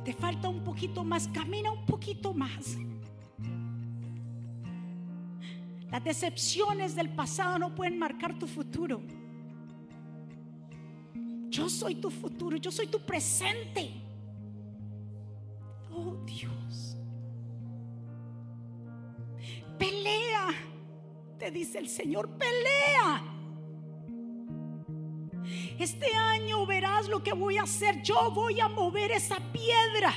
Te falta un poquito más, camina un poquito más. Las decepciones del pasado no pueden marcar tu futuro. Yo soy tu futuro, yo soy tu presente. Oh Dios. Pelea, te dice el Señor, pelea. Este año verás lo que voy a hacer. Yo voy a mover esa piedra.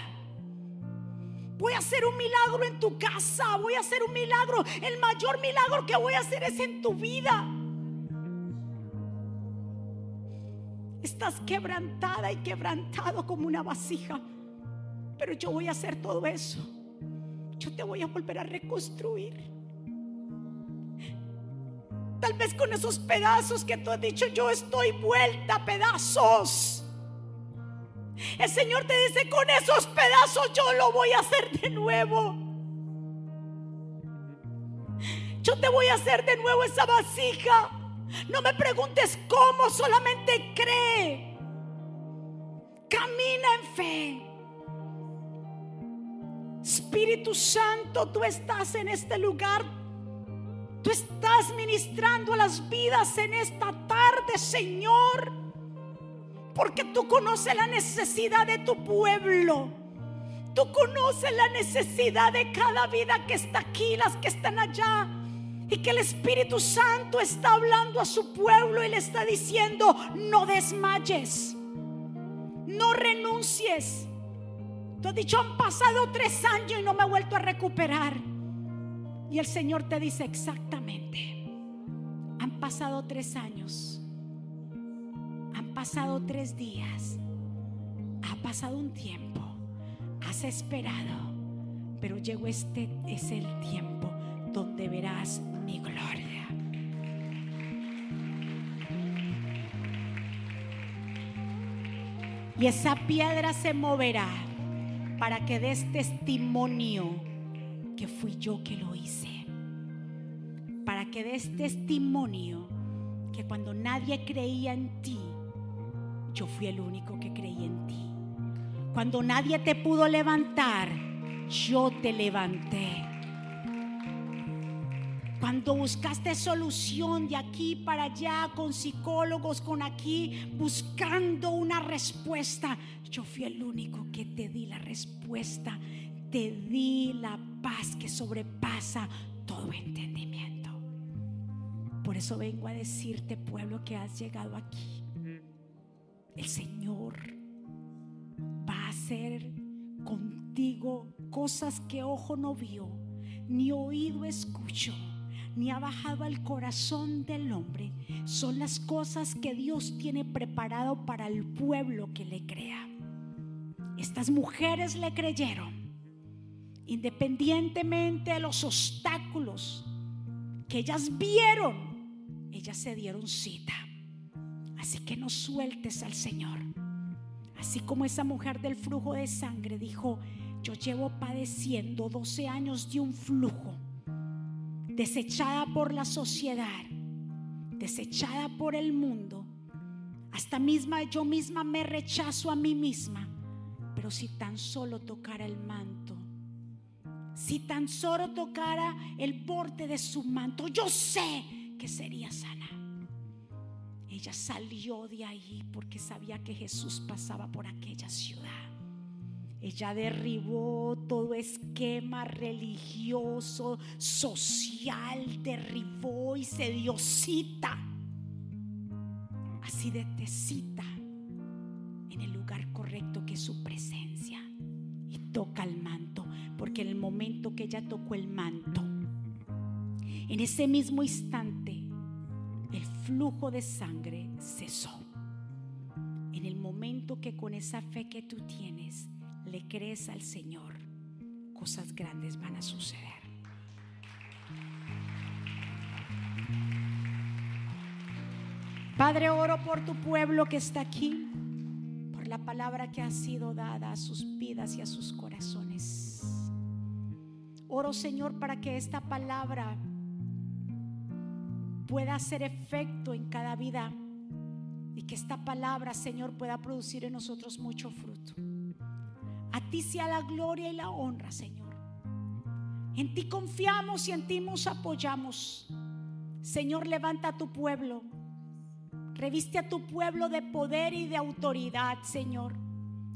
Voy a hacer un milagro en tu casa. Voy a hacer un milagro. El mayor milagro que voy a hacer es en tu vida. Estás quebrantada y quebrantado como una vasija. Pero yo voy a hacer todo eso. Yo te voy a volver a reconstruir. Tal vez con esos pedazos que tú has dicho, yo estoy vuelta a pedazos. El Señor te dice, con esos pedazos yo lo voy a hacer de nuevo. Yo te voy a hacer de nuevo esa vasija. No me preguntes cómo, solamente cree. Camina en fe. Espíritu Santo, tú estás en este lugar. Tú estás ministrando a las vidas en esta tarde, Señor. Porque tú conoces la necesidad de tu pueblo. Tú conoces la necesidad de cada vida que está aquí, las que están allá. Y que el Espíritu Santo está hablando a su pueblo y le está diciendo, no desmayes, no renuncies. Tú has dicho, han pasado tres años y no me he vuelto a recuperar. Y el Señor te dice exactamente, han pasado tres años, han pasado tres días, ha pasado un tiempo, has esperado, pero llegó este, es el tiempo donde verás mi gloria. Y esa piedra se moverá para que des testimonio que fui yo que lo hice. Para que des testimonio que cuando nadie creía en ti, yo fui el único que creí en ti. Cuando nadie te pudo levantar, yo te levanté. Cuando buscaste solución de aquí para allá, con psicólogos, con aquí, buscando una respuesta, yo fui el único que te di la respuesta. Te di la paz que sobrepasa todo entendimiento. Por eso vengo a decirte, pueblo, que has llegado aquí. El Señor va a hacer contigo cosas que ojo no vio, ni oído escuchó, ni ha bajado al corazón del hombre. Son las cosas que Dios tiene preparado para el pueblo que le crea. Estas mujeres le creyeron, independientemente de los obstáculos que ellas vieron, ellas se dieron cita. Así que no sueltes al Señor. Así como esa mujer del flujo de sangre dijo, yo llevo padeciendo 12 años de un flujo, desechada por la sociedad, desechada por el mundo. Hasta misma yo misma me rechazo a mí misma. Pero si tan solo tocara el manto, si tan solo tocara el borde de su manto, yo sé que sería sana. Ella salió de ahí porque sabía que Jesús pasaba por aquella ciudad. Ella derribó todo esquema religioso, social, derribó y se dio cita. Así de te cita en el lugar correcto que es su presencia. Y toca el manto, porque en el momento que ella tocó el manto, en ese mismo instante, el flujo de sangre cesó. En el momento que con esa fe que tú tienes le crees al Señor, cosas grandes van a suceder. Padre, oro por tu pueblo que está aquí, por la palabra que ha sido dada a sus vidas y a sus corazones. Oro, Señor, para que esta palabra pueda hacer efecto en cada vida y que esta palabra, Señor, pueda producir en nosotros mucho fruto. A ti sea la gloria y la honra, Señor. En ti confiamos y en ti nos apoyamos. Señor, levanta a tu pueblo. Reviste a tu pueblo de poder y de autoridad, Señor.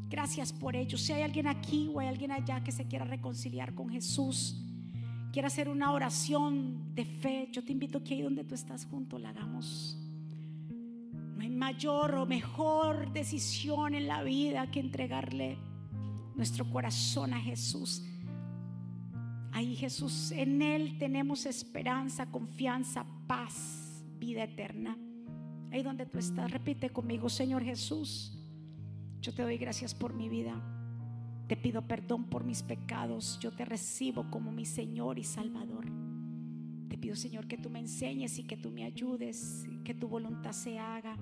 Gracias por ello. Si hay alguien aquí o hay alguien allá que se quiera reconciliar con Jesús, quiera hacer una oración de fe, yo te invito que ahí donde tú estás junto la hagamos. No hay mayor o mejor decisión en la vida que entregarle nuestro corazón a Jesús. Ahí Jesús, en Él tenemos esperanza, confianza, paz, vida eterna. Ahí donde tú estás, repite conmigo, Señor Jesús, yo te doy gracias por mi vida. Te pido perdón por mis pecados. Yo te recibo como mi Señor y Salvador. Te pido, Señor, que tú me enseñes y que tú me ayudes, que tu voluntad se haga.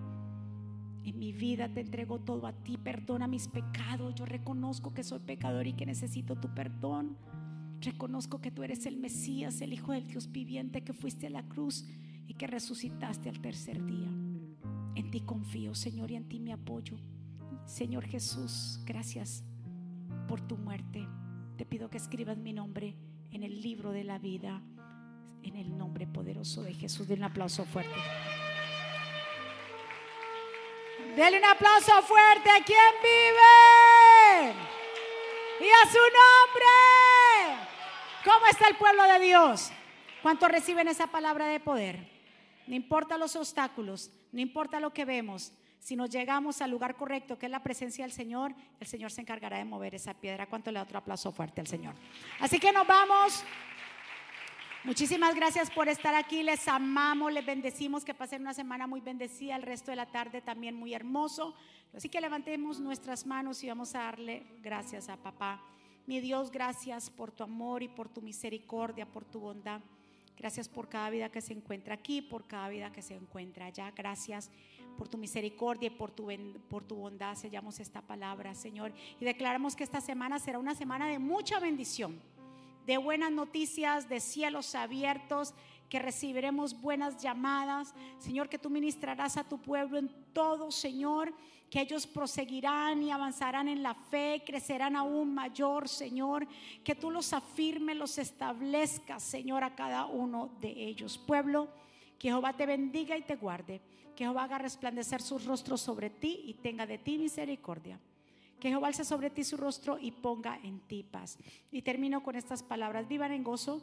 En mi vida te entrego todo a ti. Perdona mis pecados. Yo reconozco que soy pecador y que necesito tu perdón. Reconozco que tú eres el Mesías, el Hijo del Dios viviente, que fuiste a la cruz y que resucitaste al tercer día. En ti confío, Señor, y en ti me apoyo. Señor Jesús, gracias por tu muerte. Te pido que escribas mi nombre en el libro de la vida, en el nombre poderoso de Jesús. Denle un aplauso fuerte. Denle un aplauso fuerte a quien vive y a su nombre. ¿Cómo está el pueblo de Dios? ¿Cuántos reciben esa palabra de poder? No importa los obstáculos, no importa lo que vemos, si nos llegamos al lugar correcto, que es la presencia del Señor, el Señor se encargará de mover esa piedra. ¿Cuánto le da otro aplauso fuerte al Señor? Así que nos vamos. Muchísimas gracias por estar aquí. Les amamos, les bendecimos. Que pasen una semana muy bendecida. El resto de la tarde también muy hermoso. Así que levantemos nuestras manos y vamos a darle gracias a papá. Mi Dios, gracias por tu amor y por tu misericordia, por tu bondad. Gracias por cada vida que se encuentra aquí, por cada vida que se encuentra allá. Gracias por tu misericordia y por tu, por tu bondad. Sellamos esta palabra, Señor. Y declaramos que esta semana será una semana de mucha bendición, de buenas noticias, de cielos abiertos, que recibiremos buenas llamadas. Señor, que tú ministrarás a tu pueblo en todo, Señor, que ellos proseguirán y avanzarán en la fe, crecerán aún mayor, Señor, que tú los afirmes, los establezcas, Señor, a cada uno de ellos. Pueblo, que Jehová te bendiga y te guarde, que Jehová haga resplandecer sus rostros sobre ti y tenga de ti misericordia. Que Jehová alce sobre ti su rostro y ponga en ti paz. Y termino con estas palabras. Vivan en gozo,